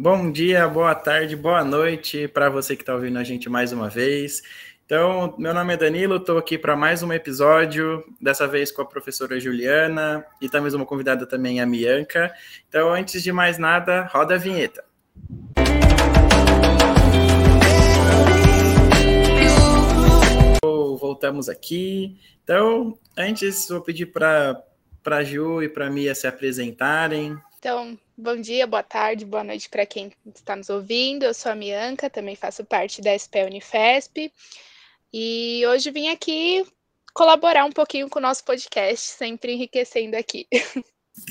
bom dia, boa tarde, boa noite para você que está ouvindo a gente mais uma vez. Então, meu nome é Danilo, estou aqui para mais um episódio, dessa vez com a professora Juliana e também uma convidada também, a Mianca. Então, antes de mais nada, roda a vinheta. Voltamos aqui. Então, antes, vou pedir para a Ju e para a Mia se apresentarem. Então, bom dia, boa tarde, boa noite para quem está nos ouvindo. Eu sou a Mianca, também faço parte da SP Unifesp. E hoje vim aqui colaborar um pouquinho com o nosso podcast, sempre enriquecendo aqui.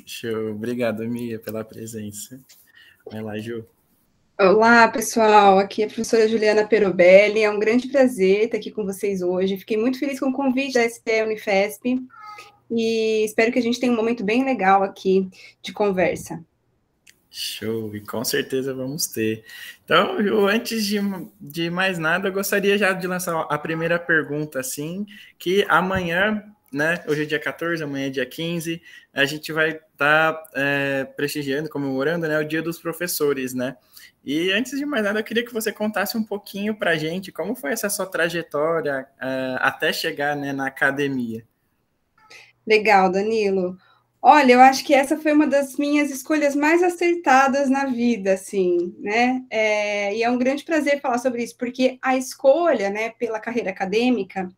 Show, obrigado, Mia, pela presença. Vai lá, Ju. Olá, pessoal. Aqui é a professora Juliana Perobelli. É um grande prazer estar aqui com vocês hoje. Fiquei muito feliz com o convite da SP Unifesp e espero que a gente tenha um momento bem legal aqui de conversa. Show, e com certeza vamos ter. Então, eu, antes de, de mais nada, eu gostaria já de lançar a primeira pergunta, assim, que amanhã, né, hoje é dia 14, amanhã é dia 15, a gente vai estar tá, é, prestigiando, comemorando, né, o Dia dos Professores, né? E antes de mais nada, eu queria que você contasse um pouquinho para a gente como foi essa sua trajetória uh, até chegar né, na academia. Legal, Danilo. Olha, eu acho que essa foi uma das minhas escolhas mais acertadas na vida, assim, né? É, e é um grande prazer falar sobre isso, porque a escolha, né, pela carreira acadêmica,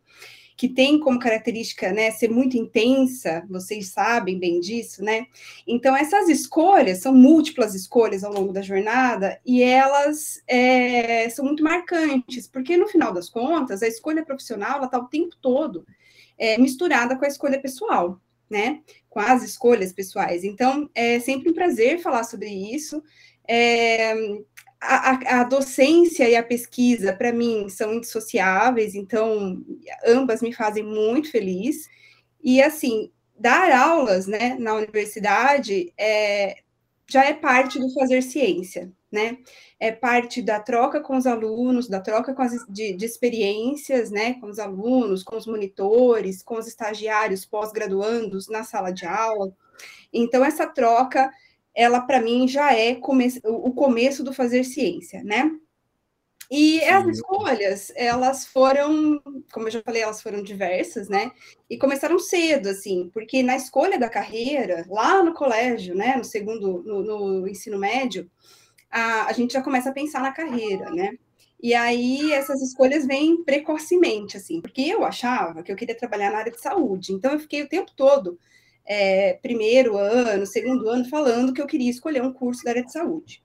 que tem como característica, né, ser muito intensa, vocês sabem bem disso, né? Então, essas escolhas são múltiplas escolhas ao longo da jornada e elas é, são muito marcantes, porque no final das contas, a escolha profissional, ela está o tempo todo é, misturada com a escolha pessoal, né? Com as escolhas pessoais. Então, é sempre um prazer falar sobre isso. É, a, a, docência e a pesquisa, para mim, são indissociáveis, então, ambas me fazem muito feliz. E, assim, dar aulas né, na universidade é, já é parte do fazer ciência, né? É parte da troca com os alunos, da troca com as, de, de experiências, né? Com os alunos, com os monitores, com os estagiários pós-graduandos na sala de aula. Então, essa troca, ela para mim já é come o começo do fazer ciência, né? E Sim. as escolhas, elas foram, como eu já falei, elas foram diversas, né? E começaram cedo, assim, porque na escolha da carreira, lá no colégio, né, no segundo, no, no ensino médio, a, a gente já começa a pensar na carreira, né? E aí essas escolhas vêm precocemente, assim, porque eu achava que eu queria trabalhar na área de saúde, então eu fiquei o tempo todo, é, primeiro ano, segundo ano, falando que eu queria escolher um curso da área de saúde.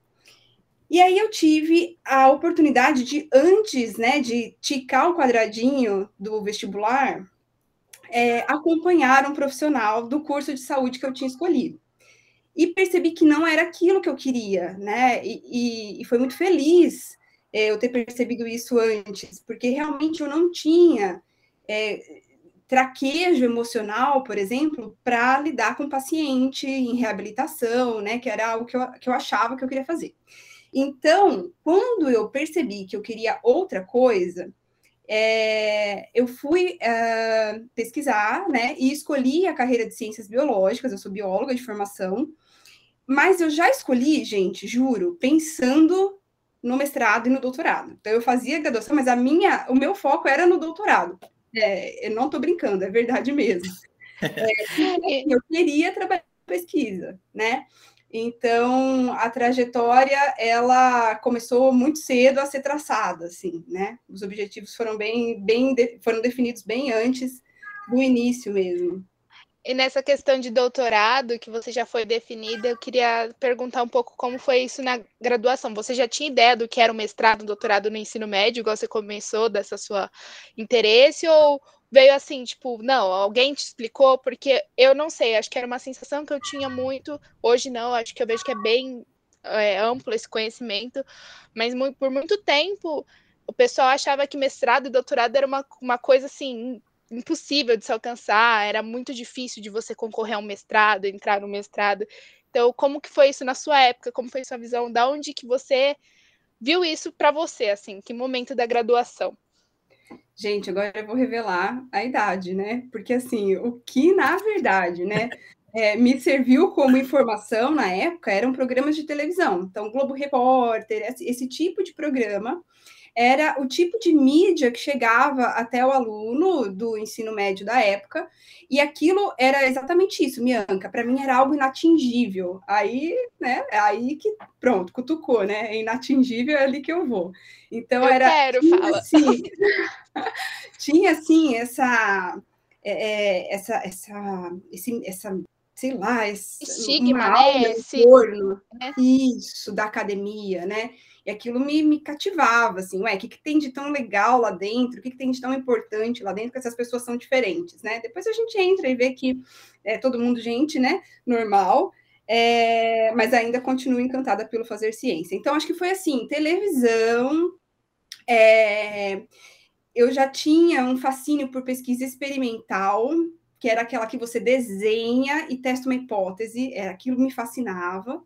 E aí eu tive a oportunidade de, antes né, de ticar o quadradinho do vestibular, é, acompanhar um profissional do curso de saúde que eu tinha escolhido. E percebi que não era aquilo que eu queria, né? E, e, e foi muito feliz é, eu ter percebido isso antes, porque realmente eu não tinha é, traquejo emocional, por exemplo, para lidar com paciente em reabilitação, né? Que era algo que eu, que eu achava que eu queria fazer. Então, quando eu percebi que eu queria outra coisa, é, eu fui uh, pesquisar, né, e escolhi a carreira de ciências biológicas, eu sou bióloga de formação, mas eu já escolhi, gente, juro, pensando no mestrado e no doutorado. Então, eu fazia graduação, mas a minha, o meu foco era no doutorado. É, eu não estou brincando, é verdade mesmo. É, eu queria trabalhar com pesquisa, né? Então, a trajetória, ela começou muito cedo a ser traçada, assim, né? Os objetivos foram bem, bem foram definidos bem antes do início mesmo. E nessa questão de doutorado, que você já foi definida, eu queria perguntar um pouco como foi isso na graduação. Você já tinha ideia do que era o mestrado, doutorado no ensino médio, igual você começou dessa sua interesse, ou veio assim, tipo, não, alguém te explicou, porque eu não sei, acho que era uma sensação que eu tinha muito, hoje não, acho que eu vejo que é bem é, amplo esse conhecimento, mas muito, por muito tempo o pessoal achava que mestrado e doutorado era uma, uma coisa assim impossível de se alcançar, era muito difícil de você concorrer a um mestrado, entrar no mestrado. Então, como que foi isso na sua época? Como foi sua visão? Da onde que você viu isso para você, assim? Que momento da graduação? Gente, agora eu vou revelar a idade, né? Porque assim, o que na verdade, né, é, me serviu como informação na época eram programas de televisão. Então, Globo Repórter, esse, esse tipo de programa era o tipo de mídia que chegava até o aluno do ensino médio da época, e aquilo era exatamente isso, Mianca, para mim era algo inatingível. Aí, né, aí que pronto, cutucou, né? É inatingível é ali que eu vou. Então eu era quero, tinha, fala. Assim, tinha assim essa é, é, essa essa esse, essa sei lá, esse, estigma, uma né? Esse... Né? isso da academia, né? E aquilo me, me cativava, assim, ué, o que, que tem de tão legal lá dentro? O que, que tem de tão importante lá dentro? Que essas pessoas são diferentes, né? Depois a gente entra e vê que é todo mundo gente, né? Normal, é, mas ainda continuo encantada pelo fazer ciência. Então, acho que foi assim, televisão, é, eu já tinha um fascínio por pesquisa experimental, que era aquela que você desenha e testa uma hipótese, era aquilo me fascinava.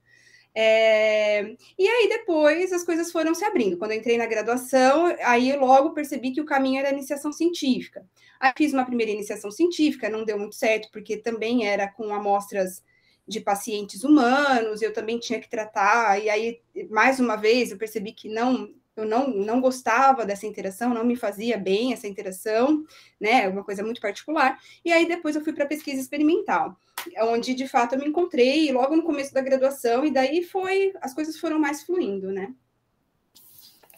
É... E aí depois as coisas foram se abrindo. Quando eu entrei na graduação, aí eu logo percebi que o caminho era a iniciação científica. Aí fiz uma primeira iniciação científica, não deu muito certo, porque também era com amostras de pacientes humanos, eu também tinha que tratar, e aí, mais uma vez, eu percebi que não eu não, não gostava dessa interação, não me fazia bem essa interação, né? Uma coisa muito particular. E aí depois eu fui para pesquisa experimental, onde de fato eu me encontrei logo no começo da graduação, e daí foi, as coisas foram mais fluindo, né?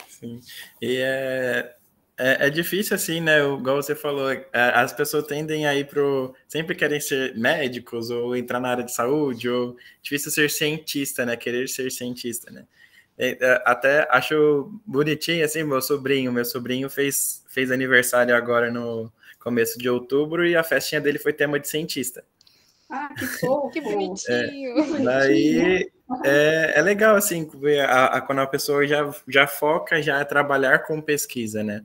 Sim. E é, é, é, difícil assim, né? Igual você falou, é, as pessoas tendem a ir pro. Sempre querem ser médicos ou entrar na área de saúde, ou difícil ser cientista, né? Querer ser cientista, né? É, é, até acho bonitinho, assim, meu sobrinho. Meu sobrinho fez, fez aniversário agora no começo de outubro e a festinha dele foi tema de cientista. Ah, que fofo! que bonitinho! É, daí é, é legal, assim, a, a, quando a pessoa já, já foca já a trabalhar com pesquisa, né?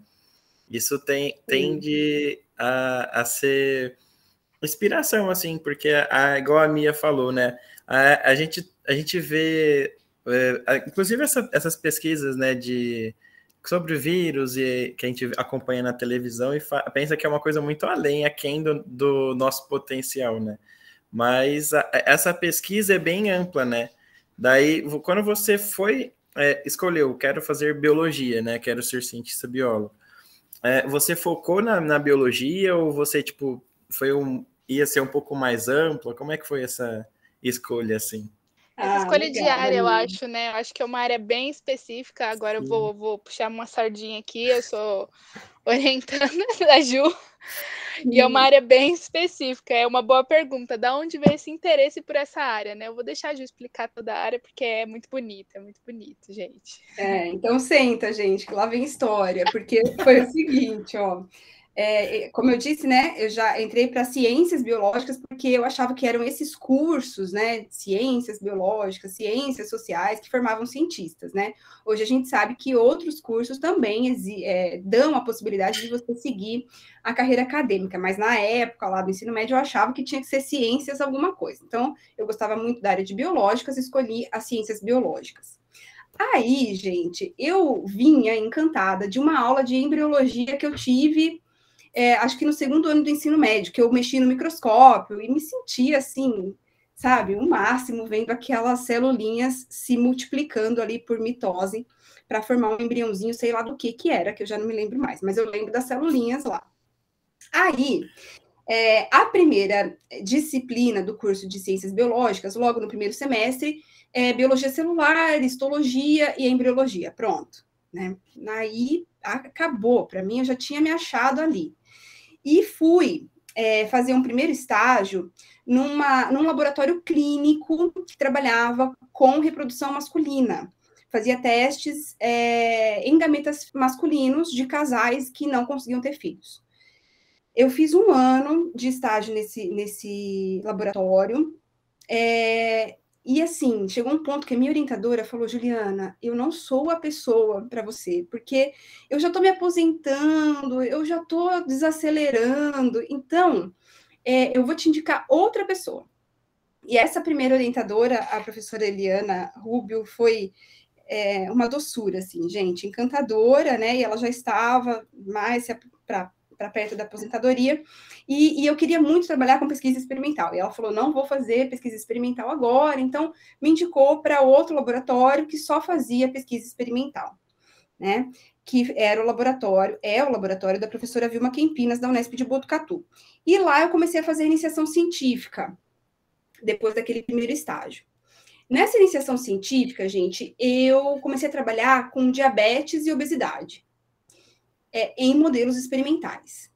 Isso tem, tende a, a ser inspiração, assim, porque, a, igual a Mia falou, né? A, a, gente, a gente vê é, inclusive essa, essas pesquisas, né, de sobre vírus e que a gente acompanha na televisão e pensa que é uma coisa muito além, aquém do, do nosso potencial, né? Mas a, essa pesquisa é bem ampla, né? Daí, quando você foi é, escolheu, quero fazer biologia, né? Quero ser cientista biólogo. É, você focou na, na, biologia ou você tipo foi um ia ser um pouco mais ampla? Como é que foi essa escolha assim? Essa ah, escolha legal, diária, eu acho, né? Eu acho que é uma área bem específica. Agora Sim. eu vou, vou puxar uma sardinha aqui, eu sou orientando da Ju. Sim. E é uma área bem específica. É uma boa pergunta. Da onde veio esse interesse por essa área, né? Eu vou deixar a Ju explicar toda a área, porque é muito bonita, é muito bonito, gente. É, então senta, gente, que lá vem história, porque foi o seguinte, ó. É, como eu disse, né, eu já entrei para ciências biológicas porque eu achava que eram esses cursos, né, ciências biológicas, ciências sociais, que formavam cientistas, né. Hoje a gente sabe que outros cursos também é, dão a possibilidade de você seguir a carreira acadêmica, mas na época lá do ensino médio eu achava que tinha que ser ciências alguma coisa. Então, eu gostava muito da área de biológicas, escolhi as ciências biológicas. Aí, gente, eu vinha encantada de uma aula de embriologia que eu tive é, acho que no segundo ano do ensino médio, que eu mexi no microscópio e me sentia assim, sabe, o máximo vendo aquelas celulinhas se multiplicando ali por mitose para formar um embriãozinho, sei lá do que que era, que eu já não me lembro mais, mas eu lembro das celulinhas lá. Aí, é, a primeira disciplina do curso de ciências biológicas, logo no primeiro semestre, é biologia celular, histologia e embriologia. Pronto, né? Aí acabou, para mim eu já tinha me achado ali. E fui é, fazer um primeiro estágio numa, num laboratório clínico que trabalhava com reprodução masculina. Fazia testes é, em gametas masculinos de casais que não conseguiam ter filhos. Eu fiz um ano de estágio nesse, nesse laboratório. É, e assim, chegou um ponto que a minha orientadora falou: Juliana, eu não sou a pessoa para você, porque eu já estou me aposentando, eu já estou desacelerando, então é, eu vou te indicar outra pessoa. E essa primeira orientadora, a professora Eliana Rubio, foi é, uma doçura, assim, gente, encantadora, né? E ela já estava mais para para perto da aposentadoria, e, e, eu queria muito trabalhar com pesquisa experimental. E ela falou: não vou fazer pesquisa experimental agora, então me indicou para outro laboratório que só fazia pesquisa experimental, né? Que era o laboratório, é o laboratório da professora Vilma Quempinas, da Unesp de Botucatu. E lá eu comecei a fazer iniciação científica, depois daquele primeiro estágio. Nessa iniciação científica, gente, eu comecei a trabalhar com diabetes e obesidade é, em modelos experimentais.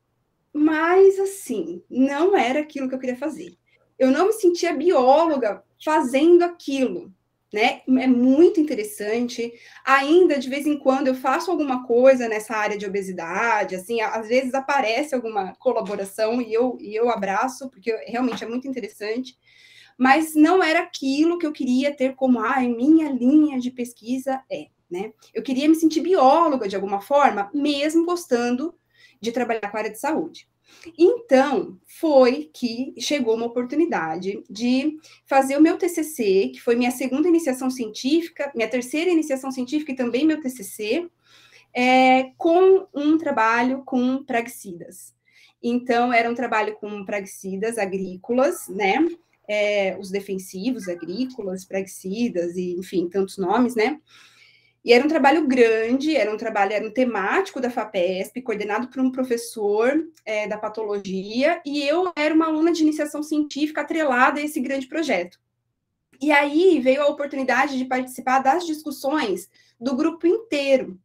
Mas, assim, não era aquilo que eu queria fazer. Eu não me sentia bióloga fazendo aquilo, né? É muito interessante. Ainda, de vez em quando, eu faço alguma coisa nessa área de obesidade, assim, às vezes aparece alguma colaboração e eu, e eu abraço, porque realmente é muito interessante mas não era aquilo que eu queria ter como, ah, minha linha de pesquisa é, né? Eu queria me sentir bióloga de alguma forma, mesmo gostando de trabalhar com a área de saúde. Então, foi que chegou uma oportunidade de fazer o meu TCC, que foi minha segunda iniciação científica, minha terceira iniciação científica e também meu TCC, é, com um trabalho com praguicidas. Então, era um trabalho com praguicidas agrícolas, né? é, os defensivos agrícolas, praguicidas e, enfim, tantos nomes, né? E era um trabalho grande, era um trabalho, era um temático da FAPESP, coordenado por um professor é, da patologia, e eu era uma aluna de iniciação científica atrelada a esse grande projeto. E aí veio a oportunidade de participar das discussões do grupo inteiro,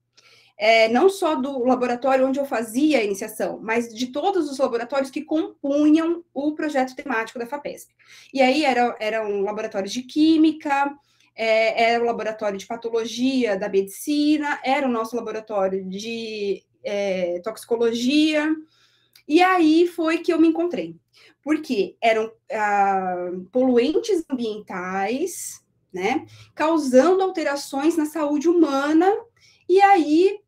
é, não só do laboratório onde eu fazia a iniciação, mas de todos os laboratórios que compunham o projeto temático da FAPESP. E aí era, era um laboratório de química, é, era o laboratório de patologia da medicina, era o nosso laboratório de é, toxicologia, e aí foi que eu me encontrei, porque eram ah, poluentes ambientais, né, causando alterações na saúde humana, e aí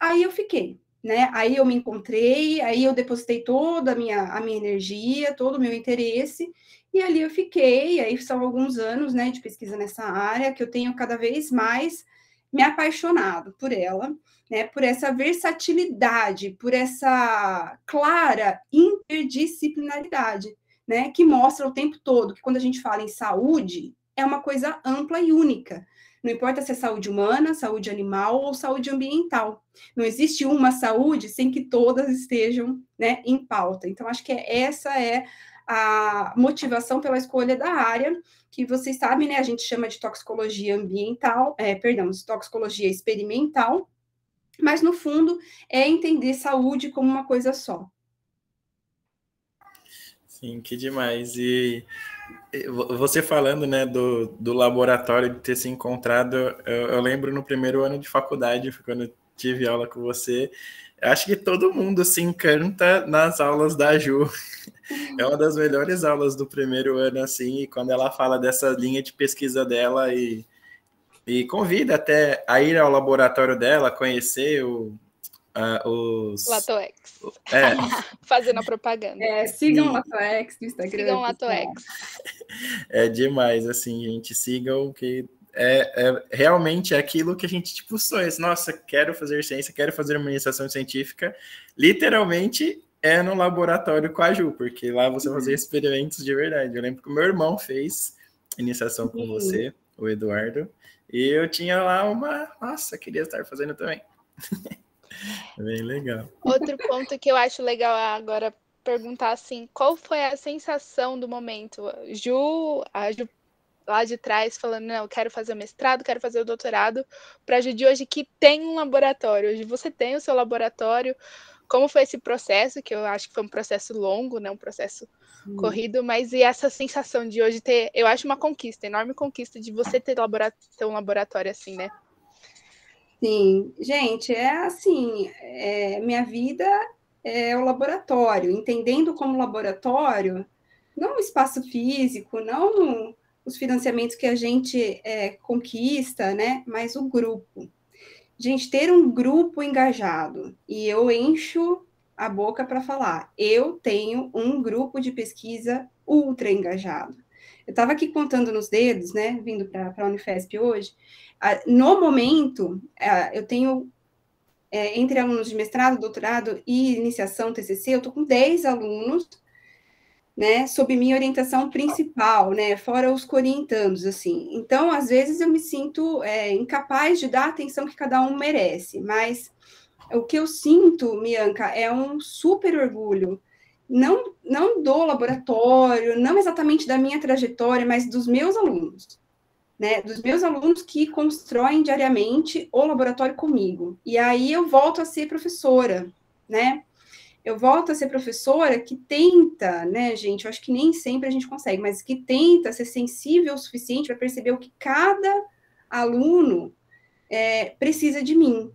Aí eu fiquei, né? Aí eu me encontrei, aí eu depositei toda a minha, a minha energia, todo o meu interesse, e ali eu fiquei. Aí são alguns anos, né, de pesquisa nessa área que eu tenho cada vez mais me apaixonado por ela, né, por essa versatilidade, por essa clara interdisciplinaridade, né, que mostra o tempo todo que quando a gente fala em saúde, é uma coisa ampla e única. Não importa se é saúde humana, saúde animal ou saúde ambiental. Não existe uma saúde sem que todas estejam né, em pauta. Então, acho que essa é a motivação pela escolha da área, que vocês sabem, né? A gente chama de toxicologia ambiental, é, perdão, de toxicologia experimental, mas no fundo é entender saúde como uma coisa só. Sim, que demais. E você falando, né, do, do laboratório de ter se encontrado, eu, eu lembro no primeiro ano de faculdade, quando tive aula com você, acho que todo mundo se encanta nas aulas da Ju. É uma das melhores aulas do primeiro ano, assim, e quando ela fala dessa linha de pesquisa dela e, e convida até a ir ao laboratório dela, conhecer o, uh, os. Latoex. É. Fazendo a propaganda. É, sigam o Latoex no Instagram. Sigam o Latoex. É demais, assim, gente. Sigam que é, é, realmente aquilo que a gente tipo sonha. Nossa, quero fazer ciência, quero fazer uma iniciação científica. Literalmente é no laboratório com a Ju, porque lá você fazer experimentos de verdade. Eu lembro que o meu irmão fez iniciação com você, o Eduardo, e eu tinha lá uma. Nossa, queria estar fazendo também. Bem legal. Outro ponto que eu acho legal agora perguntar assim, qual foi a sensação do momento? Ju, a Ju lá de trás falando, não, quero fazer o mestrado, quero fazer o doutorado, para a Ju de hoje que tem um laboratório. Hoje você tem o seu laboratório. Como foi esse processo, que eu acho que foi um processo longo, né, um processo Sim. corrido, mas e essa sensação de hoje ter, eu acho uma conquista, enorme conquista de você ter, ter um laboratório assim, né? Sim, gente, é assim, é, minha vida é o laboratório, entendendo como laboratório, não o espaço físico, não os financiamentos que a gente é, conquista, né, mas o grupo. Gente, ter um grupo engajado, e eu encho a boca para falar, eu tenho um grupo de pesquisa ultra engajado. Eu estava aqui contando nos dedos, né, vindo para a Unifesp hoje, no momento, eu tenho é, entre alunos de mestrado, doutorado e iniciação TCC, eu estou com 10 alunos, né, sob minha orientação principal, né, fora os corintanos, assim. Então, às vezes eu me sinto é, incapaz de dar a atenção que cada um merece, mas o que eu sinto, Mianca, é um super orgulho, não, não do laboratório, não exatamente da minha trajetória, mas dos meus alunos né, dos meus alunos que constroem diariamente o laboratório comigo. E aí eu volto a ser professora, né? Eu volto a ser professora que tenta, né, gente? Eu acho que nem sempre a gente consegue, mas que tenta ser sensível o suficiente para perceber o que cada aluno é, precisa de mim.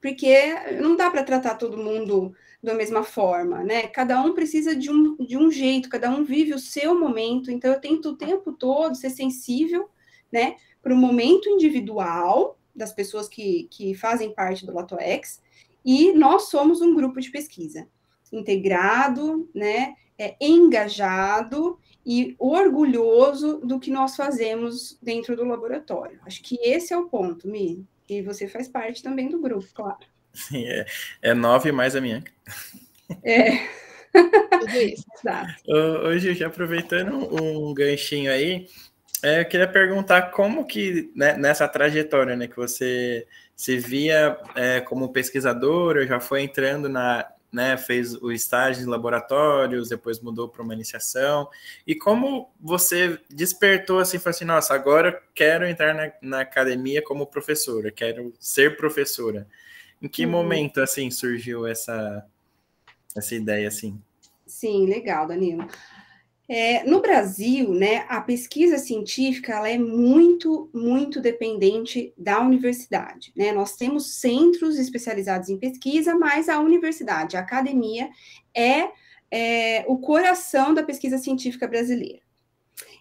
Porque não dá para tratar todo mundo da mesma forma, né? Cada um precisa de um, de um jeito, cada um vive o seu momento, então eu tento o tempo todo ser sensível, né, para o momento individual das pessoas que, que fazem parte do LatoEx, e nós somos um grupo de pesquisa integrado, né, é, engajado e orgulhoso do que nós fazemos dentro do laboratório. Acho que esse é o ponto, Mi, e você faz parte também do grupo, claro. Sim, é, é nove mais a minha. É. Tudo isso, exato. Hoje, já aproveitando um ganchinho aí, é, eu queria perguntar como que, né, nessa trajetória, né, que você se via é, como pesquisadora, já foi entrando na, né, fez o estágio em laboratórios, depois mudou para uma iniciação, e como você despertou assim, falou assim, nossa, agora quero entrar na, na academia como professora, quero ser professora. Em que uhum. momento, assim, surgiu essa, essa ideia, assim? Sim, legal, Danilo. É, no Brasil, né, a pesquisa científica ela é muito, muito dependente da universidade. Né? Nós temos centros especializados em pesquisa, mas a universidade, a academia, é, é o coração da pesquisa científica brasileira.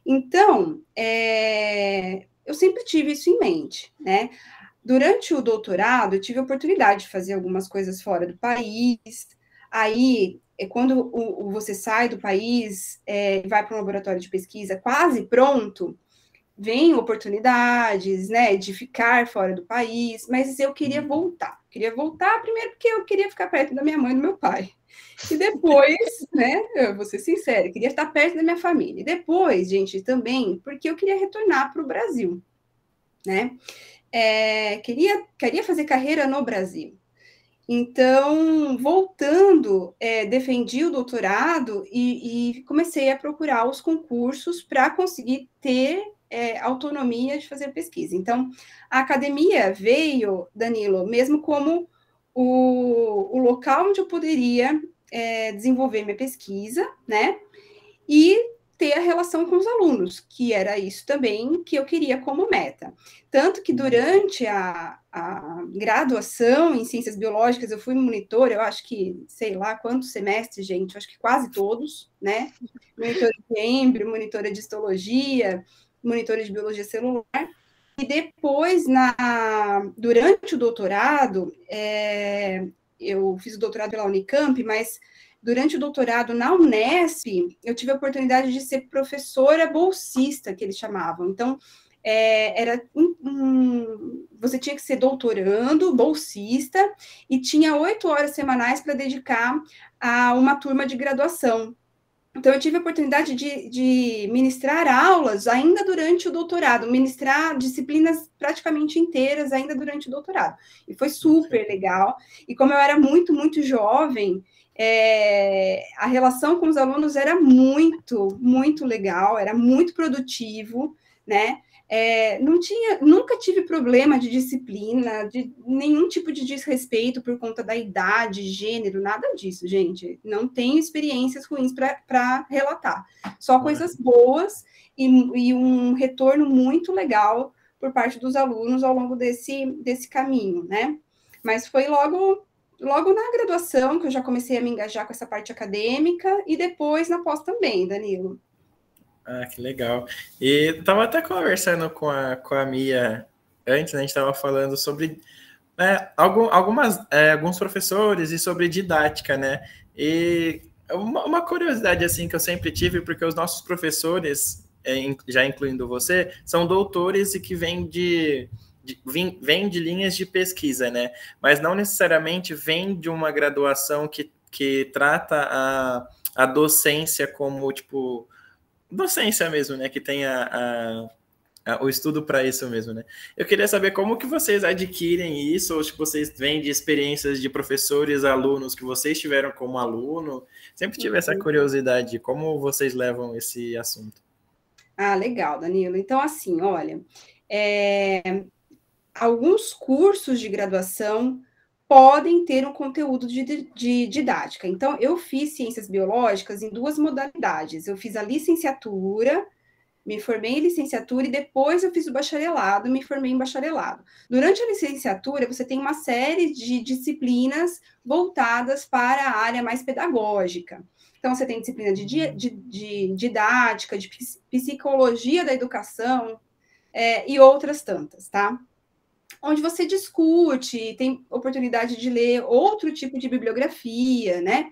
Então, é, eu sempre tive isso em mente, né? Durante o doutorado, eu tive a oportunidade de fazer algumas coisas fora do país. Aí, é quando o, o, você sai do país, é, vai para um laboratório de pesquisa quase pronto, vem oportunidades, né, de ficar fora do país, mas eu queria voltar. Queria voltar primeiro porque eu queria ficar perto da minha mãe e do meu pai. E depois, né, eu vou ser sincera, queria estar perto da minha família. E depois, gente, também porque eu queria retornar para o Brasil, né? É, queria, queria fazer carreira no Brasil. Então, voltando, é, defendi o doutorado e, e, comecei a procurar os concursos para conseguir ter é, autonomia de fazer pesquisa. Então, a academia veio, Danilo, mesmo como o, o local onde eu poderia é, desenvolver minha pesquisa, né? E ter a relação com os alunos, que era isso também que eu queria como meta. Tanto que durante a, a graduação em ciências biológicas, eu fui monitor, eu acho que, sei lá quantos semestres, gente, acho que quase todos, né? Monitora de êmbrio, monitora de histologia, monitora de biologia celular. E depois, na, durante o doutorado, é, eu fiz o doutorado pela Unicamp, mas Durante o doutorado na Unesp, eu tive a oportunidade de ser professora bolsista, que eles chamavam. Então, é, era um, um, você tinha que ser doutorando, bolsista, e tinha oito horas semanais para dedicar a uma turma de graduação. Então, eu tive a oportunidade de, de, ministrar aulas ainda durante o doutorado, ministrar disciplinas praticamente inteiras ainda durante o doutorado. E foi super legal. E como eu era muito, muito jovem, é, a relação com os alunos era muito, muito legal, era muito produtivo, né? É, não tinha, nunca tive problema de disciplina, de nenhum tipo de desrespeito por conta da idade, gênero, nada disso, gente. Não tenho experiências ruins para relatar, só coisas boas e, e, um retorno muito legal por parte dos alunos ao longo desse, desse caminho, né? Mas foi logo logo na graduação que eu já comecei a me engajar com essa parte acadêmica e depois na pós também, Danilo. Ah, que legal. E estava até conversando com a, com a Mia antes, né, a gente estava falando sobre né, algum, algumas, é, alguns professores e sobre didática, né? E uma, uma, curiosidade assim que eu sempre tive, porque os nossos professores, é, já incluindo você, são doutores e que vêm de vem de linhas de pesquisa, né? Mas não necessariamente vem de uma graduação que, que trata a, a docência como, tipo, docência mesmo, né? Que tem a, a o estudo para isso mesmo, né? Eu queria saber como que vocês adquirem isso, ou se vocês vêm de experiências de professores, alunos que vocês tiveram como aluno. Sempre tive essa uhum. curiosidade de como vocês levam esse assunto. Ah, legal, Danilo. Então, assim, olha, é, alguns cursos de graduação podem ter um conteúdo de, de, didática. Então, eu fiz ciências biológicas em duas modalidades. Eu fiz a licenciatura, me formei em licenciatura e depois eu fiz o bacharelado, me formei em bacharelado. Durante a licenciatura, você tem uma série de disciplinas voltadas para a área mais pedagógica. Então, você tem disciplina de, de, de didática, de psicologia da educação é, e outras tantas, tá? Onde você discute, tem oportunidade de ler outro tipo de bibliografia, né?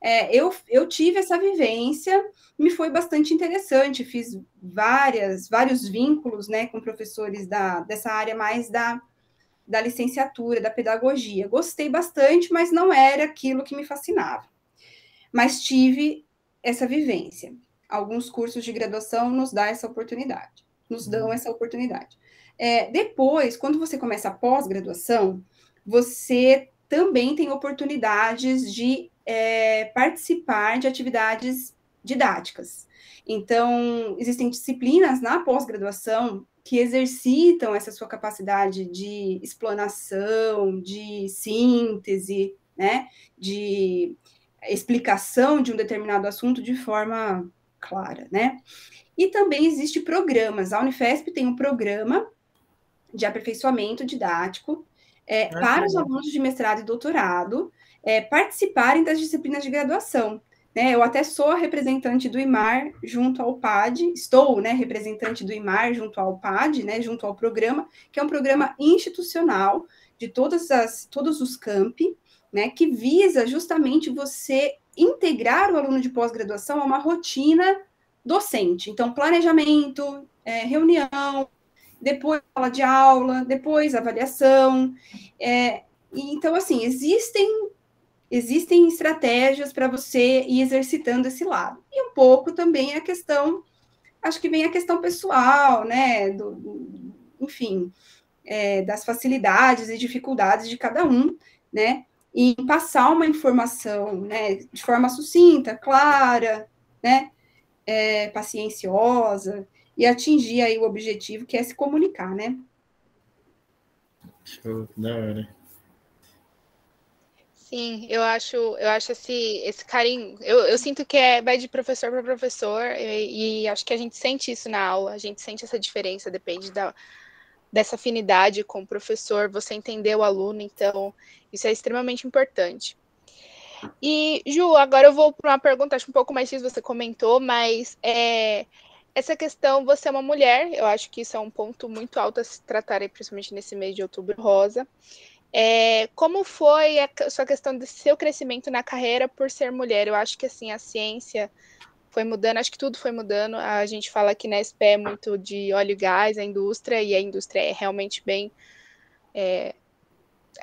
É, eu, eu tive essa vivência, me foi bastante interessante, fiz várias, vários vínculos né, com professores da, dessa área mais da, da licenciatura, da pedagogia. Gostei bastante, mas não era aquilo que me fascinava mas tive essa vivência. Alguns cursos de graduação nos dão essa oportunidade, nos dão uhum. essa oportunidade. É, depois, quando você começa a pós-graduação, você também tem oportunidades de é, participar de atividades didáticas. Então, existem disciplinas na pós-graduação que exercitam essa sua capacidade de explanação, de síntese, né, de explicação de um determinado assunto de forma clara, né? E também existe programas. A Unifesp tem um programa de aperfeiçoamento didático é, ah, para os alunos de mestrado e doutorado é, participarem das disciplinas de graduação. Né? Eu até sou representante do IMAR junto ao PAD, estou né, representante do IMAR junto ao PAD, né, junto ao programa, que é um programa institucional de todas as, todos os campi, né, que visa justamente você integrar o aluno de pós-graduação a uma rotina docente. Então, planejamento, é, reunião, depois sala de aula, depois avaliação. É, então, assim, existem existem estratégias para você ir exercitando esse lado. E um pouco também a questão, acho que vem a questão pessoal, né? Do, enfim, é, das facilidades e dificuldades de cada um, né? em passar uma informação né, de forma sucinta, clara, né, é, pacienciosa, e atingir aí o objetivo que é se comunicar, né? Show, da hora. Sim, eu acho, eu acho esse, esse carinho, eu, eu sinto que é vai de professor para professor, e, e acho que a gente sente isso na aula, a gente sente essa diferença, depende da, dessa afinidade com o professor, você entender o aluno, então isso é extremamente importante. E, Ju, agora eu vou para uma pergunta, acho um pouco mais difícil, você comentou, mas é, essa questão, você é uma mulher, eu acho que isso é um ponto muito alto a se tratar, principalmente nesse mês de outubro rosa. É, como foi a sua questão de seu crescimento na carreira por ser mulher? Eu acho que assim a ciência foi mudando, acho que tudo foi mudando. A gente fala que na SPE é muito de óleo e gás, a indústria, e a indústria é realmente bem é,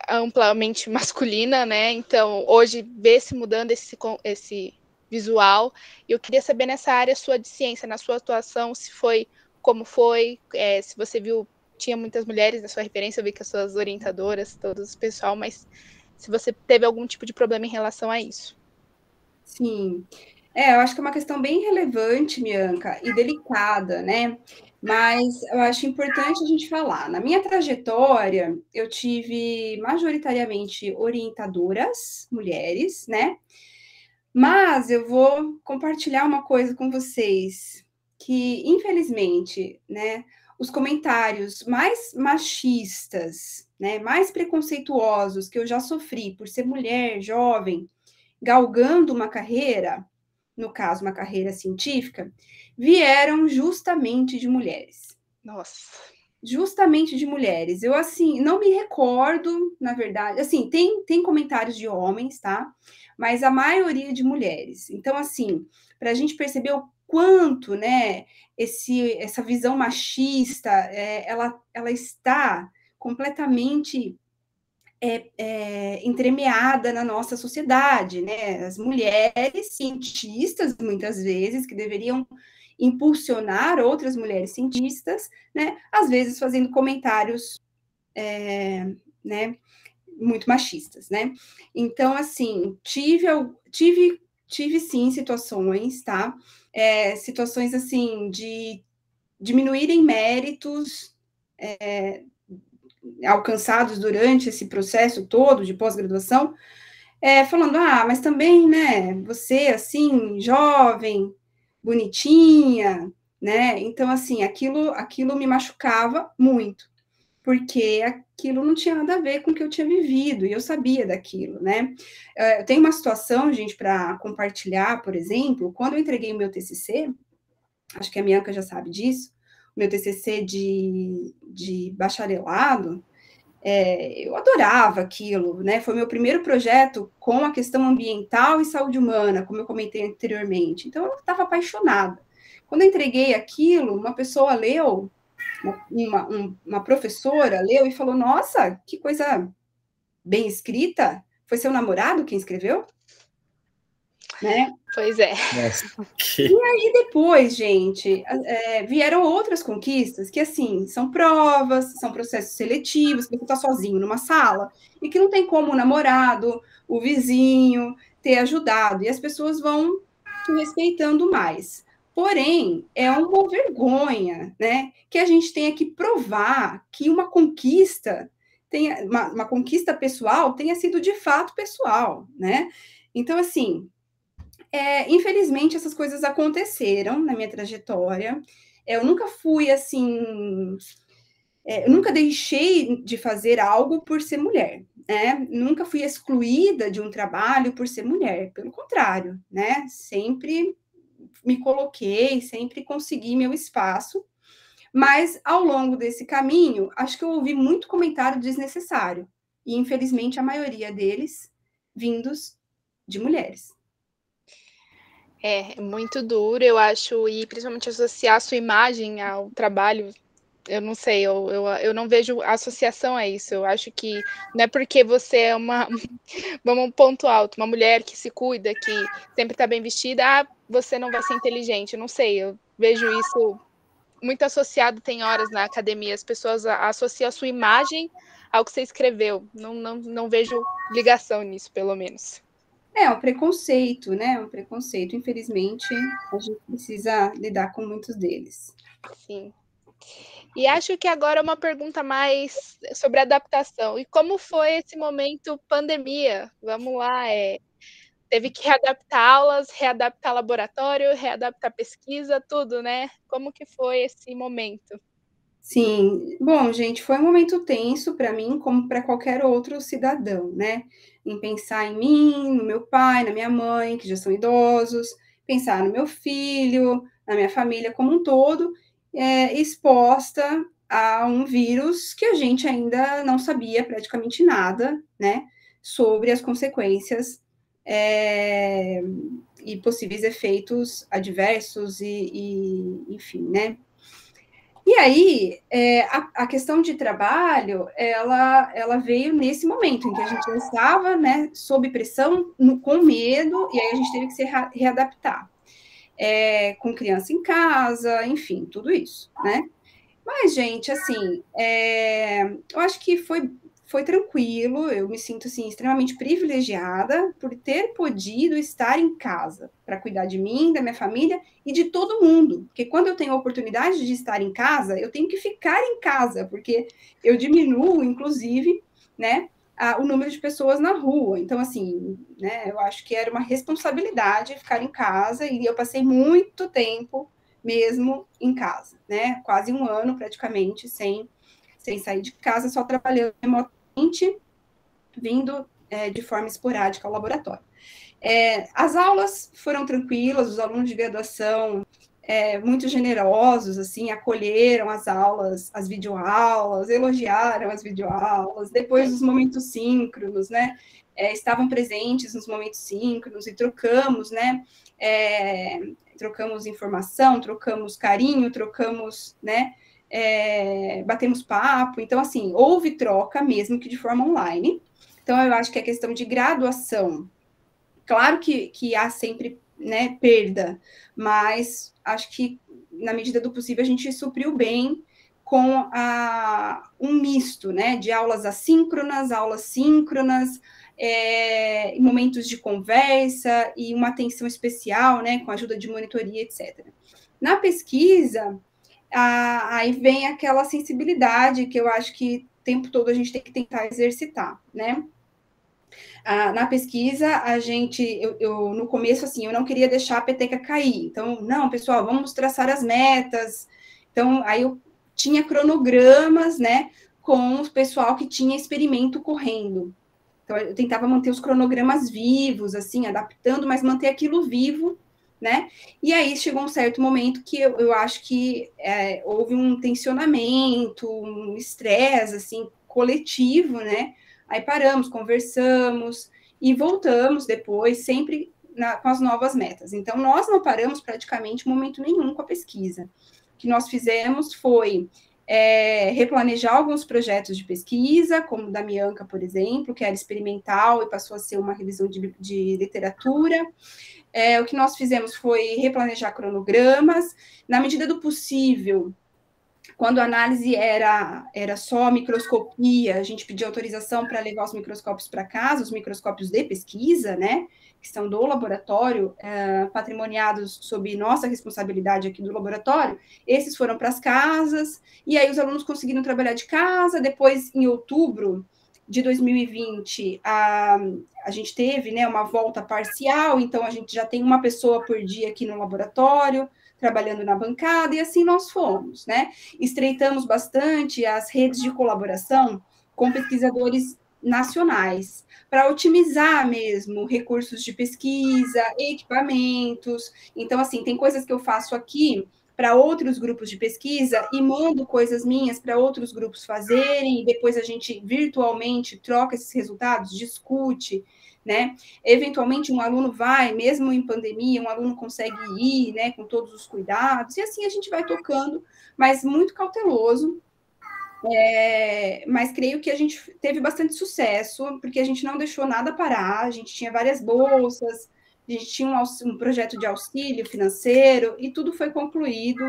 amplamente masculina, né? Então, hoje vê-se mudando esse, esse visual. E eu queria saber nessa área sua de ciência, na sua atuação, se foi, como foi, é, se você viu, tinha muitas mulheres na sua referência, eu vi que as suas orientadoras, todos o pessoal, mas se você teve algum tipo de problema em relação a isso. Sim. É, eu acho que é uma questão bem relevante, Bianca, e delicada, né? Mas eu acho importante a gente falar. Na minha trajetória, eu tive majoritariamente orientadoras, mulheres, né? Mas eu vou compartilhar uma coisa com vocês que, infelizmente, né, os comentários mais machistas, né, mais preconceituosos que eu já sofri por ser mulher, jovem, galgando uma carreira, no caso, uma carreira científica, vieram justamente de mulheres. Nossa. Justamente de mulheres. Eu, assim, não me recordo, na verdade. Assim, tem, tem comentários de homens, tá? Mas a maioria de mulheres. Então, assim, para a gente perceber o quanto, né, esse, essa visão machista, é, ela, ela está completamente é, é, entremeada na nossa sociedade, né? As mulheres cientistas, muitas vezes, que deveriam impulsionar outras mulheres cientistas, né? Às vezes fazendo comentários, é, né? Muito machistas, né? Então, assim, tive, tive, tive sim situações, tá? É, situações, assim, de diminuírem méritos é, alcançados durante esse processo todo de pós-graduação, é, falando, ah, mas também, né, você, assim, jovem, bonitinha, né, então, assim, aquilo, aquilo me machucava muito, porque aquilo não tinha nada a ver com o que eu tinha vivido, e eu sabia daquilo, né. É, eu tenho uma situação, gente, para compartilhar, por exemplo, quando eu entreguei o meu TCC, acho que a Bianca já sabe disso, meu TCC de, de bacharelado, é, eu adorava aquilo, né? Foi meu primeiro projeto com a questão ambiental e saúde humana, como eu comentei anteriormente. Então, eu estava apaixonada. Quando eu entreguei aquilo, uma pessoa leu, uma, uma, uma professora leu e falou: Nossa, que coisa bem escrita. Foi seu namorado quem escreveu? Né? Pois é. Que... E aí depois, gente, é, vieram outras conquistas que, assim, são provas, são processos seletivos, que você está sozinho numa sala e que não tem como o namorado, o vizinho ter ajudado, e as pessoas vão te respeitando mais. Porém, é uma vergonha, né, que a gente tenha que provar que uma conquista tenha, uma, uma conquista pessoal tenha sido de fato pessoal, né? Então, assim, é, infelizmente, essas coisas aconteceram na minha trajetória. É, eu nunca fui assim. É, eu nunca deixei de fazer algo por ser mulher, né? Nunca fui excluída de um trabalho por ser mulher, pelo contrário, né? Sempre me coloquei, sempre consegui meu espaço, mas ao longo desse caminho, acho que eu ouvi muito comentário desnecessário, e infelizmente a maioria deles vindos de mulheres. É, muito duro, eu acho, e principalmente associar a sua imagem ao trabalho, eu não sei, eu, eu, eu não vejo associação a isso. Eu acho que não é porque você é uma, vamos um ponto alto, uma mulher que se cuida, que sempre está bem vestida, ah, você não vai ser inteligente. Eu não sei, eu vejo isso muito associado, tem horas na academia, as pessoas associam a sua imagem ao que você escreveu. Não, não, não vejo ligação nisso, pelo menos. É, um preconceito, né? Um preconceito. Infelizmente, a gente precisa lidar com muitos deles. Sim. E acho que agora uma pergunta mais sobre adaptação. E como foi esse momento pandemia? Vamos lá, é, teve que readaptar aulas, readaptar laboratório, readaptar pesquisa, tudo, né? Como que foi esse momento? Sim, bom, gente, foi um momento tenso para mim, como para qualquer outro cidadão, né? Em pensar em mim, no meu pai, na minha mãe, que já são idosos, pensar no meu filho, na minha família como um todo, é, exposta a um vírus que a gente ainda não sabia praticamente nada, né? Sobre as consequências é, e possíveis efeitos adversos e, e enfim, né? E aí, é, a, a, questão de trabalho, ela, ela veio nesse momento em que a gente estava, né, sob pressão, no, com medo, e aí a gente teve que se readaptar. É, com criança em casa, enfim, tudo isso, né? Mas, gente, assim, é, eu acho que foi foi tranquilo, eu me sinto assim extremamente privilegiada por ter podido estar em casa para cuidar de mim, da minha família e de todo mundo. Porque quando eu tenho a oportunidade de estar em casa, eu tenho que ficar em casa, porque eu diminuo, inclusive, né, a, o número de pessoas na rua. Então, assim, né, eu acho que era uma responsabilidade ficar em casa e eu passei muito tempo mesmo em casa, né? Quase um ano praticamente sem sem sair de casa, só trabalhando vindo é, de forma esporádica ao laboratório. É, as aulas foram tranquilas, os alunos de graduação é, muito generosos, assim, acolheram as aulas, as videoaulas, elogiaram as videoaulas, depois os momentos síncronos, né, é, estavam presentes nos momentos síncronos e trocamos, né, é, trocamos informação, trocamos carinho, trocamos, né, é, batemos papo. Então, assim, houve troca, mesmo que de forma online. Então, eu acho que a questão de graduação, claro que, que há sempre né, perda, mas acho que, na medida do possível, a gente supriu bem com a, um misto né, de aulas assíncronas, aulas síncronas, é, momentos de conversa e uma atenção especial, né, com ajuda de monitoria, etc. Na pesquisa, a, aí vem aquela sensibilidade que eu acho que o tempo todo a gente tem que tentar exercitar, né? Ah, na pesquisa, a gente, eu, eu, no começo, assim, eu não queria deixar a peteca cair. Então, não, pessoal, vamos traçar as metas. Então, aí eu tinha cronogramas, né, com o pessoal que tinha experimento correndo. Então, eu tentava manter os cronogramas vivos, assim, adaptando, mas manter aquilo vivo, né? E aí chegou um certo momento que eu, eu acho que é, houve um tensionamento, um estresse, assim, coletivo, né? Aí paramos, conversamos e voltamos depois, sempre na, com as novas metas. Então, nós não paramos praticamente momento nenhum com a pesquisa. O que nós fizemos foi é, replanejar alguns projetos de pesquisa, como da Mianca, por exemplo, que era experimental e passou a ser uma revisão de, de literatura. É, o que nós fizemos foi replanejar cronogramas, na medida do possível, quando a análise era, era só microscopia, a gente pedia autorização para levar os microscópios para casa, os microscópios de pesquisa, né? Que são do laboratório, é, patrimoniados sob nossa responsabilidade aqui do laboratório, esses foram para as casas, e aí os alunos conseguiram trabalhar de casa. Depois, em outubro de 2020, a, a gente teve né, uma volta parcial, então a gente já tem uma pessoa por dia aqui no laboratório trabalhando na bancada, e assim nós fomos, né? Estreitamos bastante as redes de colaboração com pesquisadores nacionais, para otimizar mesmo recursos de pesquisa, equipamentos. Então, assim, tem coisas que eu faço aqui para outros grupos de pesquisa e mando coisas minhas para outros grupos fazerem, e depois a gente virtualmente troca esses resultados, discute né? Eventualmente um aluno vai, mesmo em pandemia, um aluno consegue ir, né, com todos os cuidados, e assim a gente vai tocando, mas muito cauteloso. É, mas creio que a gente teve bastante sucesso, porque a gente não deixou nada parar, a gente tinha várias bolsas, a gente tinha um, um projeto de auxílio financeiro, e tudo foi concluído,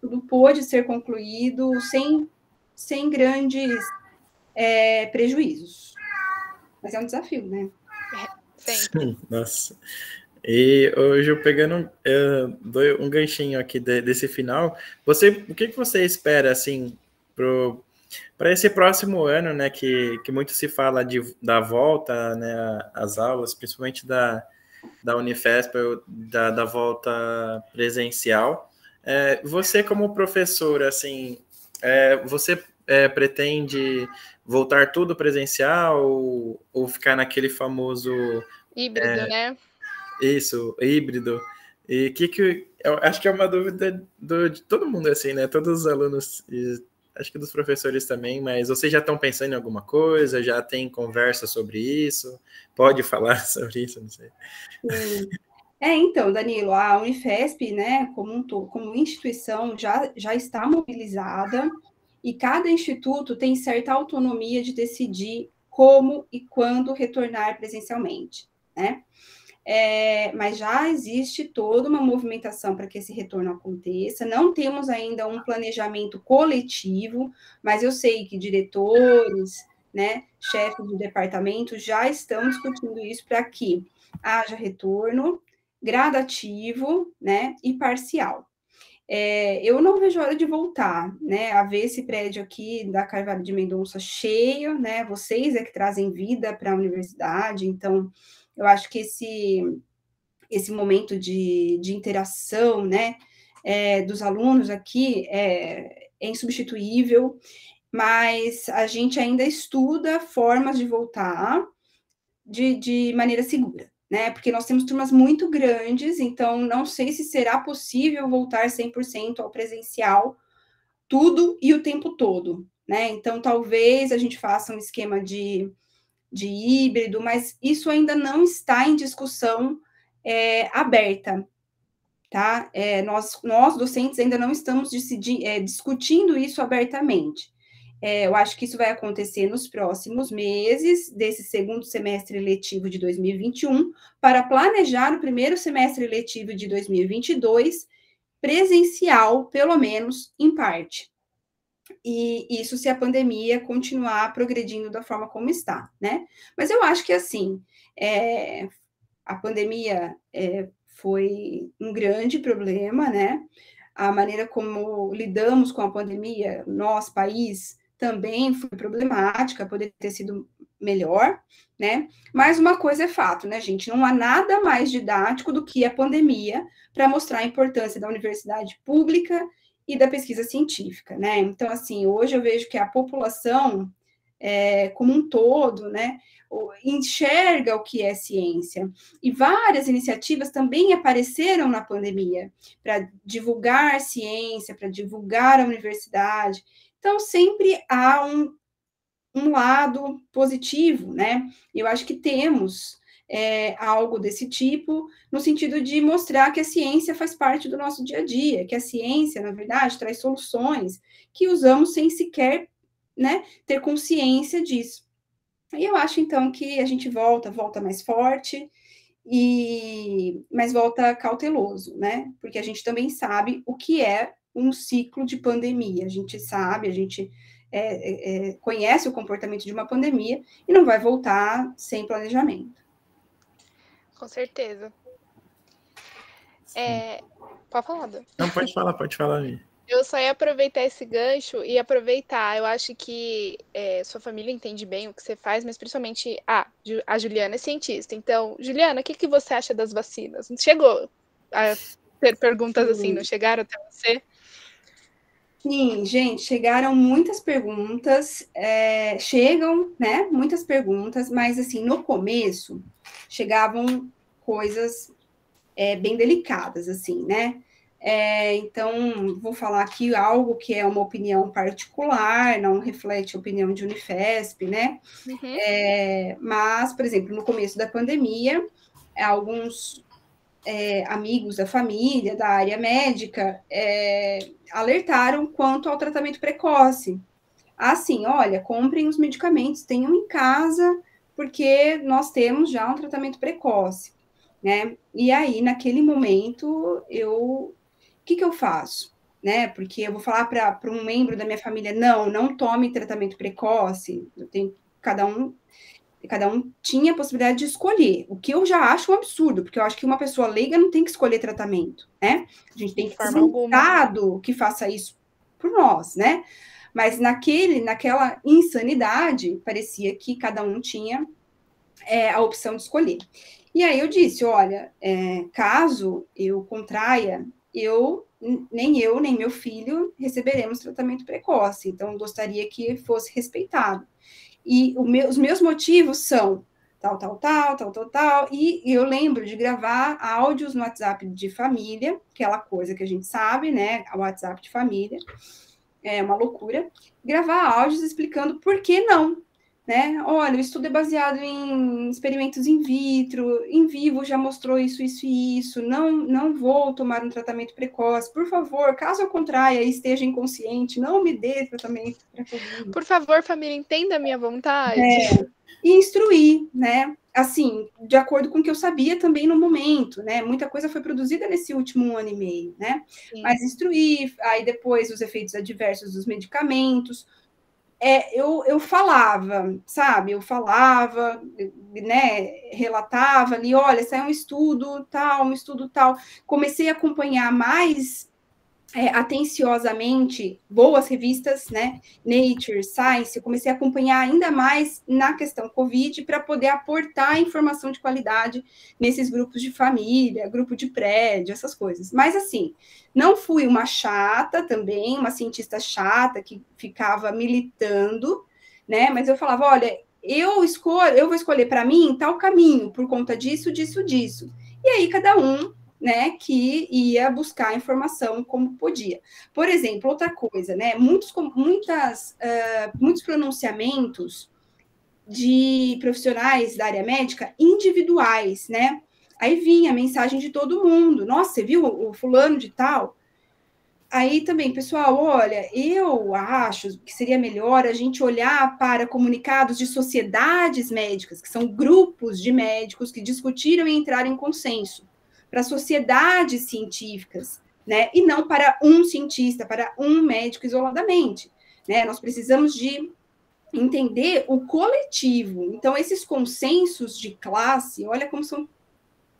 tudo pôde ser concluído sem, sem grandes é, prejuízos. Mas é um desafio, né? Sempre. Nossa. E hoje eu pegando dou um ganchinho aqui de, desse final. Você, o que, que você espera assim para esse próximo ano, né, que, que muito se fala de, da volta, né, às aulas, principalmente da, da Unifesp, da, da volta presencial. É, você como professor, assim, é, você é, pretende voltar tudo presencial ou, ou ficar naquele famoso híbrido, é, né? Isso, híbrido. E que que eu acho que é uma dúvida do, de todo mundo assim, né? Todos os alunos e acho que dos professores também, mas vocês já estão pensando em alguma coisa? Já tem conversa sobre isso? Pode falar sobre isso? Não sei. É, então, Danilo, a Unifesp, né, como, um, como instituição, já, já está mobilizada e cada instituto tem certa autonomia de decidir como e quando retornar presencialmente, né? É, mas já existe toda uma movimentação para que esse retorno aconteça. Não temos ainda um planejamento coletivo, mas eu sei que diretores, né, chefes do departamento já estão discutindo isso para que haja retorno gradativo, né, e parcial. É, eu não vejo a hora de voltar, né, a ver esse prédio aqui da Carvalho de Mendonça cheio, né, vocês é que trazem vida para a universidade, então eu acho que esse, esse momento de, de interação, né, é, dos alunos aqui é, é insubstituível, mas a gente ainda estuda formas de voltar de, de maneira segura, né? Porque nós temos turmas muito grandes, então não sei se será possível voltar 100% ao presencial tudo e o tempo todo, né? Então talvez a gente faça um esquema de, de híbrido, mas isso ainda não está em discussão é, aberta. tá? É, nós, nós, docentes, ainda não estamos decidir, é, discutindo isso abertamente. É, eu acho que isso vai acontecer nos próximos meses desse segundo semestre letivo de 2021, para planejar o primeiro semestre letivo de 2022, presencial, pelo menos em parte. E isso se a pandemia continuar progredindo da forma como está, né? Mas eu acho que assim, é, a pandemia é, foi um grande problema, né? A maneira como lidamos com a pandemia, nós, país, também foi problemática, poderia ter sido melhor, né? Mas uma coisa é fato, né, gente? Não há nada mais didático do que a pandemia para mostrar a importância da universidade pública e da pesquisa científica, né? Então, assim, hoje eu vejo que a população é, como um todo, né, enxerga o que é ciência. E várias iniciativas também apareceram na pandemia para divulgar ciência, para divulgar a universidade. Então, sempre há um, um lado positivo, né? Eu acho que temos é, algo desse tipo, no sentido de mostrar que a ciência faz parte do nosso dia a dia, que a ciência, na verdade, traz soluções que usamos sem sequer né, ter consciência disso. E eu acho, então, que a gente volta, volta mais forte, e mas volta cauteloso, né? Porque a gente também sabe o que é um ciclo de pandemia. A gente sabe, a gente é, é, é, conhece o comportamento de uma pandemia e não vai voltar sem planejamento. Com certeza. É, pode falar, Não, pode falar, pode falar, Vi. Eu só ia aproveitar esse gancho e aproveitar. Eu acho que é, sua família entende bem o que você faz, mas principalmente ah, a Juliana é cientista. Então, Juliana, o que, que você acha das vacinas? Chegou a ter perguntas Sim. assim, não chegaram até você? Sim, gente, chegaram muitas perguntas, é, chegam, né, muitas perguntas, mas assim, no começo chegavam coisas é, bem delicadas, assim, né? É, então, vou falar aqui algo que é uma opinião particular, não reflete a opinião de Unifesp, né? Uhum. É, mas, por exemplo, no começo da pandemia, alguns é, amigos da família, da área médica, é, alertaram quanto ao tratamento precoce. Assim, olha, comprem os medicamentos, tenham em casa, porque nós temos já um tratamento precoce, né? E aí, naquele momento, eu que, que eu faço? Né? Porque eu vou falar para um membro da minha família, não, não tome tratamento precoce. Eu tenho cada um cada um tinha a possibilidade de escolher, o que eu já acho um absurdo, porque eu acho que uma pessoa leiga não tem que escolher tratamento, né? A gente tem que ter um Estado que faça isso por nós, né? Mas naquele, naquela insanidade, parecia que cada um tinha é, a opção de escolher. E aí eu disse, olha, é, caso eu contraia eu nem eu nem meu filho receberemos tratamento precoce, então gostaria que fosse respeitado. E meu, os meus motivos são tal, tal, tal, tal, tal, tal, e eu lembro de gravar áudios no WhatsApp de família, aquela coisa que a gente sabe, né, o WhatsApp de família, é uma loucura, gravar áudios explicando por que não, né? Olha, o estudo é baseado em experimentos in vitro, em vivo já mostrou isso, isso e isso. Não, não vou tomar um tratamento precoce. Por favor, caso eu contraia e esteja inconsciente, não me dê tratamento. Por favor, família, entenda a minha vontade. É, e instruir, né? Assim, de acordo com o que eu sabia também no momento, né? Muita coisa foi produzida nesse último ano e meio, né? Sim. Mas instruir, aí depois os efeitos adversos dos medicamentos, é, eu, eu falava, sabe? Eu falava, né? Relatava ali, olha, saiu um estudo tal, um estudo tal. Comecei a acompanhar mais é, atenciosamente boas revistas, né? Nature, Science, eu comecei a acompanhar ainda mais na questão Covid para poder aportar informação de qualidade nesses grupos de família, grupo de prédio, essas coisas. Mas assim, não fui uma chata também, uma cientista chata que ficava militando, né? Mas eu falava, olha, eu escolho, eu vou escolher para mim tal caminho por conta disso, disso, disso. E aí cada um né, que ia buscar informação como podia. Por exemplo, outra coisa, né, muitos, muitas, uh, muitos pronunciamentos de profissionais da área médica individuais, né, Aí vinha a mensagem de todo mundo. Nossa, você viu o fulano de tal? Aí também, pessoal, olha, eu acho que seria melhor a gente olhar para comunicados de sociedades médicas, que são grupos de médicos que discutiram e entraram em consenso, para sociedades científicas, né? E não para um cientista, para um médico isoladamente, né? Nós precisamos de entender o coletivo. Então, esses consensos de classe, olha como são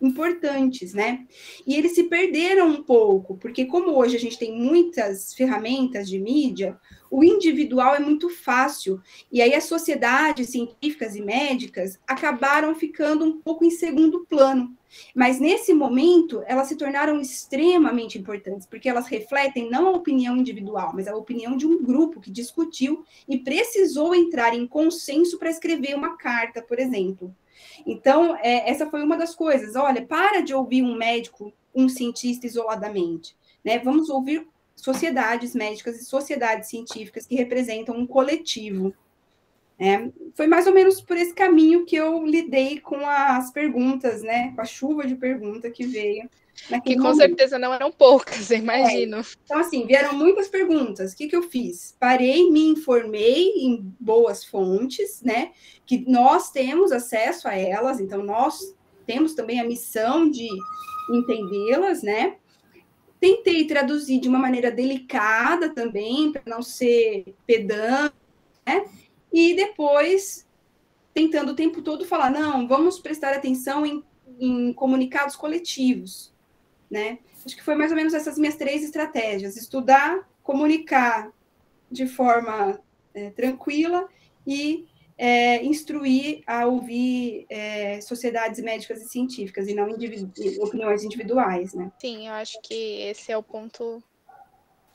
importantes, né? E eles se perderam um pouco, porque como hoje a gente tem muitas ferramentas de mídia, o individual é muito fácil. E aí as sociedades científicas e médicas acabaram ficando um pouco em segundo plano. Mas nesse momento, elas se tornaram extremamente importantes, porque elas refletem não a opinião individual, mas a opinião de um grupo que discutiu e precisou entrar em consenso para escrever uma carta, por exemplo. Então, é, essa foi uma das coisas. Olha, para de ouvir um médico, um cientista isoladamente. Né? Vamos ouvir sociedades médicas e sociedades científicas que representam um coletivo. É, foi mais ou menos por esse caminho que eu lidei com as perguntas, né? Com a chuva de pergunta que veio. Que com momento. certeza não eram poucas, imagino. É. Então, assim, vieram muitas perguntas. O que, que eu fiz? Parei, me informei em boas fontes, né? Que nós temos acesso a elas, então nós temos também a missão de entendê-las, né? Tentei traduzir de uma maneira delicada também, para não ser pedante, né? E depois, tentando o tempo todo falar, não, vamos prestar atenção em, em comunicados coletivos, né? Acho que foi mais ou menos essas minhas três estratégias: estudar, comunicar de forma é, tranquila e é, instruir a ouvir é, sociedades médicas e científicas e não individu opiniões individuais, né? Sim, eu acho que esse é o ponto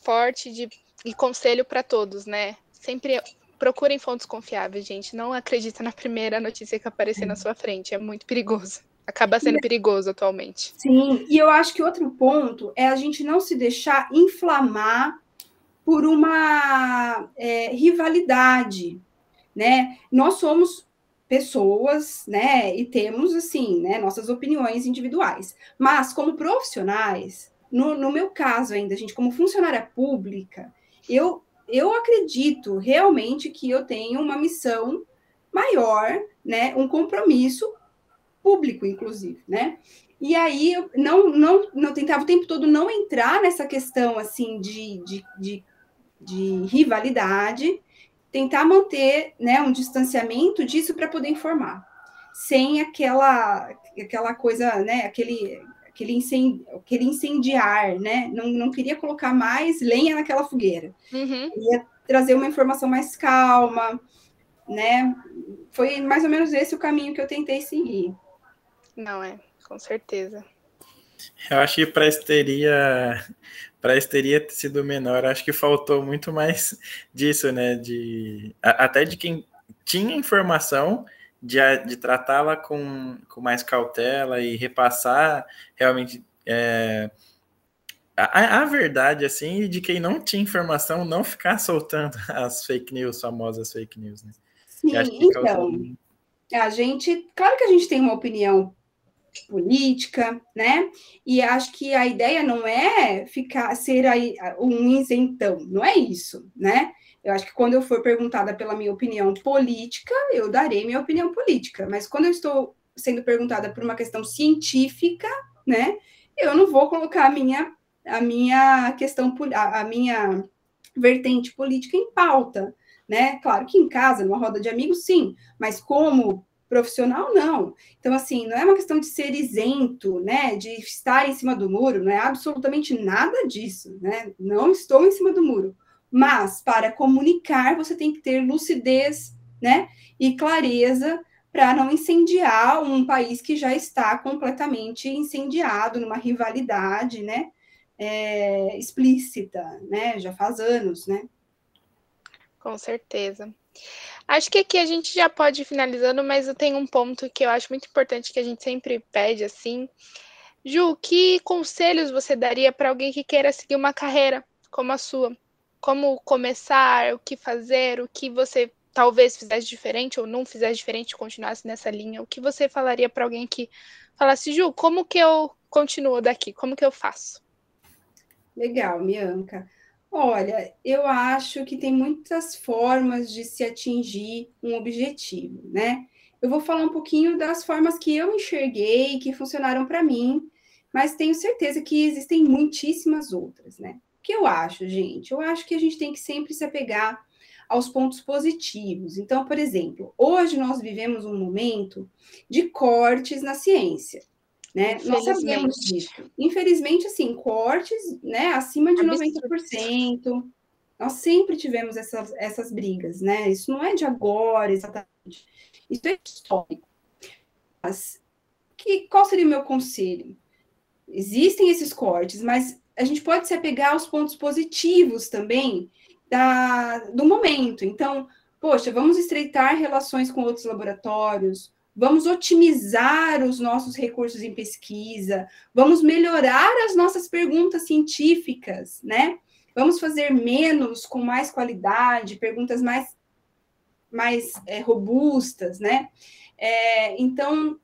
forte de e conselho para todos, né? Sempre procurem fontes confiáveis, gente. Não acredita na primeira notícia que aparecer na sua frente, é muito perigoso. Acaba sendo perigoso atualmente. Sim, e eu acho que outro ponto é a gente não se deixar inflamar por uma é, rivalidade, né? Nós somos pessoas, né? E temos, assim, né? Nossas opiniões individuais. Mas, como profissionais, no, no meu caso ainda, gente, como funcionária pública, eu, eu acredito realmente que eu tenho uma missão maior, né? Um compromisso público, inclusive, né? E aí eu não, não, não tentava o tempo todo não entrar nessa questão assim de, de, de, de rivalidade, tentar manter né, um distanciamento disso para poder informar, sem aquela, aquela coisa, né, aquele, aquele, incend, aquele incendiar, né? Não, não queria colocar mais lenha naquela fogueira. Uhum. Ia trazer uma informação mais calma, né? Foi mais ou menos esse o caminho que eu tentei seguir. Não é, com certeza. Eu acho que para teria para teria sido menor, acho que faltou muito mais disso, né? De até de quem tinha informação de, de tratá-la com, com mais cautela e repassar realmente é, a, a, verdade, assim, de quem não tinha informação não ficar soltando as fake news, famosas fake news, né? Sim, então, a gente, claro que a gente tem uma opinião política, né? E acho que a ideia não é ficar ser aí um isentão, não é isso, né? Eu acho que quando eu for perguntada pela minha opinião política, eu darei minha opinião política, mas quando eu estou sendo perguntada por uma questão científica, né? Eu não vou colocar a minha a minha questão a minha vertente política em pauta, né? Claro que em casa, numa roda de amigos, sim, mas como profissional, não. Então, assim, não é uma questão de ser isento, né, de estar em cima do muro, não é absolutamente nada disso, né? Não estou em cima do muro. Mas, para comunicar, você tem que ter lucidez, né, e clareza para não incendiar um país que já está completamente incendiado numa rivalidade, né, é, explícita, né, já faz anos, né? Com certeza. Acho que aqui a gente já pode ir finalizando, mas eu tenho um ponto que eu acho muito importante que a gente sempre pede assim. Ju, que conselhos você daria para alguém que queira seguir uma carreira como a sua? Como começar, o que fazer, o que você talvez fizesse diferente ou não fizesse diferente, continuasse nessa linha, o que você falaria para alguém que falasse, Ju, como que eu continuo daqui? Como que eu faço? Legal, Bianca. Olha, eu acho que tem muitas formas de se atingir um objetivo, né? Eu vou falar um pouquinho das formas que eu enxerguei, que funcionaram para mim, mas tenho certeza que existem muitíssimas outras, né? O que eu acho, gente? Eu acho que a gente tem que sempre se apegar aos pontos positivos. Então, por exemplo, hoje nós vivemos um momento de cortes na ciência. Né? Nós sabemos disso. Infelizmente, assim, cortes né, acima de Absurdo. 90%. Nós sempre tivemos essas, essas brigas, né? Isso não é de agora, exatamente. Isso é histórico. Mas que, qual seria o meu conselho? Existem esses cortes, mas a gente pode se apegar aos pontos positivos também da, do momento. Então, poxa, vamos estreitar relações com outros laboratórios, vamos otimizar os nossos recursos em pesquisa, vamos melhorar as nossas perguntas científicas, né? Vamos fazer menos com mais qualidade, perguntas mais, mais é, robustas, né? É, então,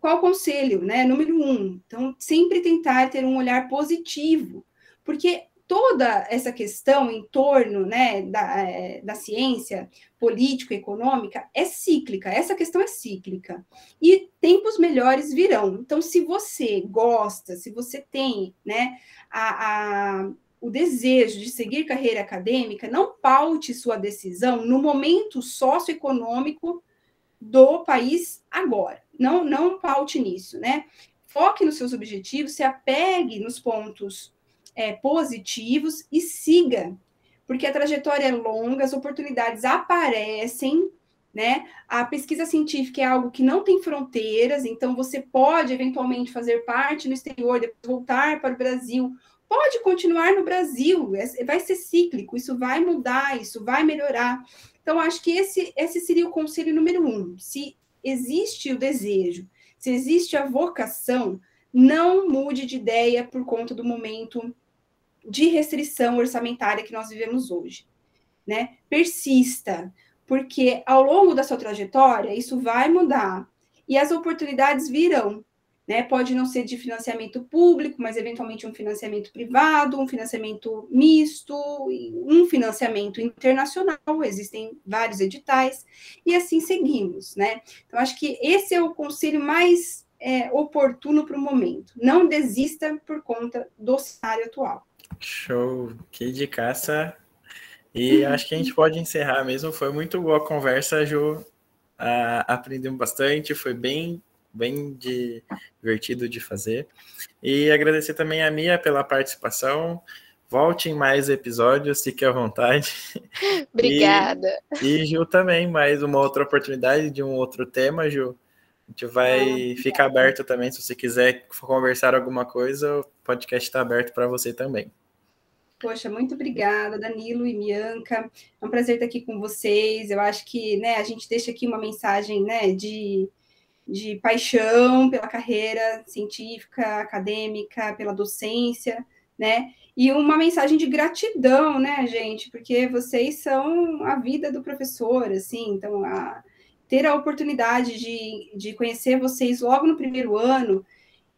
qual o conselho, né? Número um, então, sempre tentar ter um olhar positivo, porque toda essa questão em torno né, da, é, da ciência político-econômica é cíclica, essa questão é cíclica. E tempos melhores virão. Então, se você gosta, se você tem né, a, a o desejo de seguir carreira acadêmica, não paute sua decisão no momento socioeconômico do país agora. Não, não paute nisso, né? Foque nos seus objetivos, se apegue nos pontos é, positivos e siga, porque a trajetória é longa, as oportunidades aparecem, né? A pesquisa científica é algo que não tem fronteiras, então você pode eventualmente fazer parte no exterior, depois voltar para o Brasil, pode continuar no Brasil, é, vai ser cíclico, isso vai mudar, isso vai melhorar. Então, acho que esse, esse seria o conselho número um. Se existe o desejo, se existe a vocação, não mude de ideia por conta do momento de restrição orçamentária que nós vivemos hoje. Né? Persista, porque ao longo da sua trajetória isso vai mudar e as oportunidades virão. Né? Pode não ser de financiamento público, mas eventualmente um financiamento privado, um financiamento misto, um financiamento internacional, existem vários editais, e assim seguimos. Né? Então, acho que esse é o conselho mais é, oportuno para o momento. Não desista por conta do cenário atual. Show, que de caça. E acho que a gente pode encerrar mesmo. Foi muito boa a conversa, Ju. Ah, aprendemos bastante, foi bem, bem de, divertido de fazer. E agradecer também a Mia pela participação. Volte em mais episódios, fique à vontade. Obrigada. E, e Ju também, mais uma outra oportunidade de um outro tema, Ju. A gente vai ah, ficar aberto também, se você quiser conversar alguma coisa, o podcast está aberto para você também. Poxa, muito obrigada, Danilo e Bianca. É um prazer estar aqui com vocês. Eu acho que né, a gente deixa aqui uma mensagem né, de, de paixão pela carreira científica, acadêmica, pela docência, né? E uma mensagem de gratidão, né, gente? Porque vocês são a vida do professor, assim, então a, ter a oportunidade de, de conhecer vocês logo no primeiro ano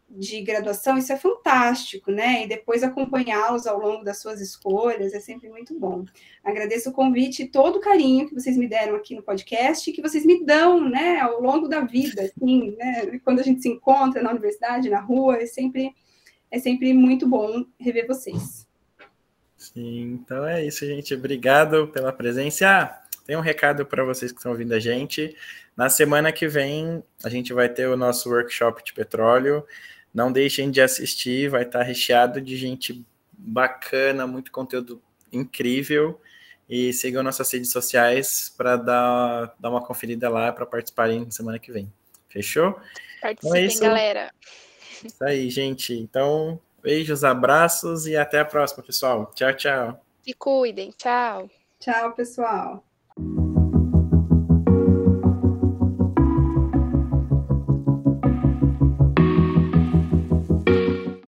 de graduação, isso é fantástico, né? E depois acompanhá-los ao longo das suas escolhas é sempre muito bom. Agradeço o convite e todo o carinho que vocês me deram aqui no podcast, que vocês me dão, né, ao longo da vida, assim, né? Quando a gente se encontra na universidade, na rua, é sempre é sempre muito bom rever vocês. Sim, então é isso, gente. Obrigado pela presença. Tem um recado para vocês que estão ouvindo a gente. Na semana que vem, a gente vai ter o nosso workshop de petróleo. Não deixem de assistir, vai estar recheado de gente bacana, muito conteúdo incrível. E sigam nossas redes sociais para dar, dar uma conferida lá para participarem na semana que vem. Fechou? Participem, então é isso. galera. Isso aí, gente. Então, beijos, abraços e até a próxima, pessoal. Tchau, tchau. Se cuidem. Tchau. Tchau, pessoal. thank you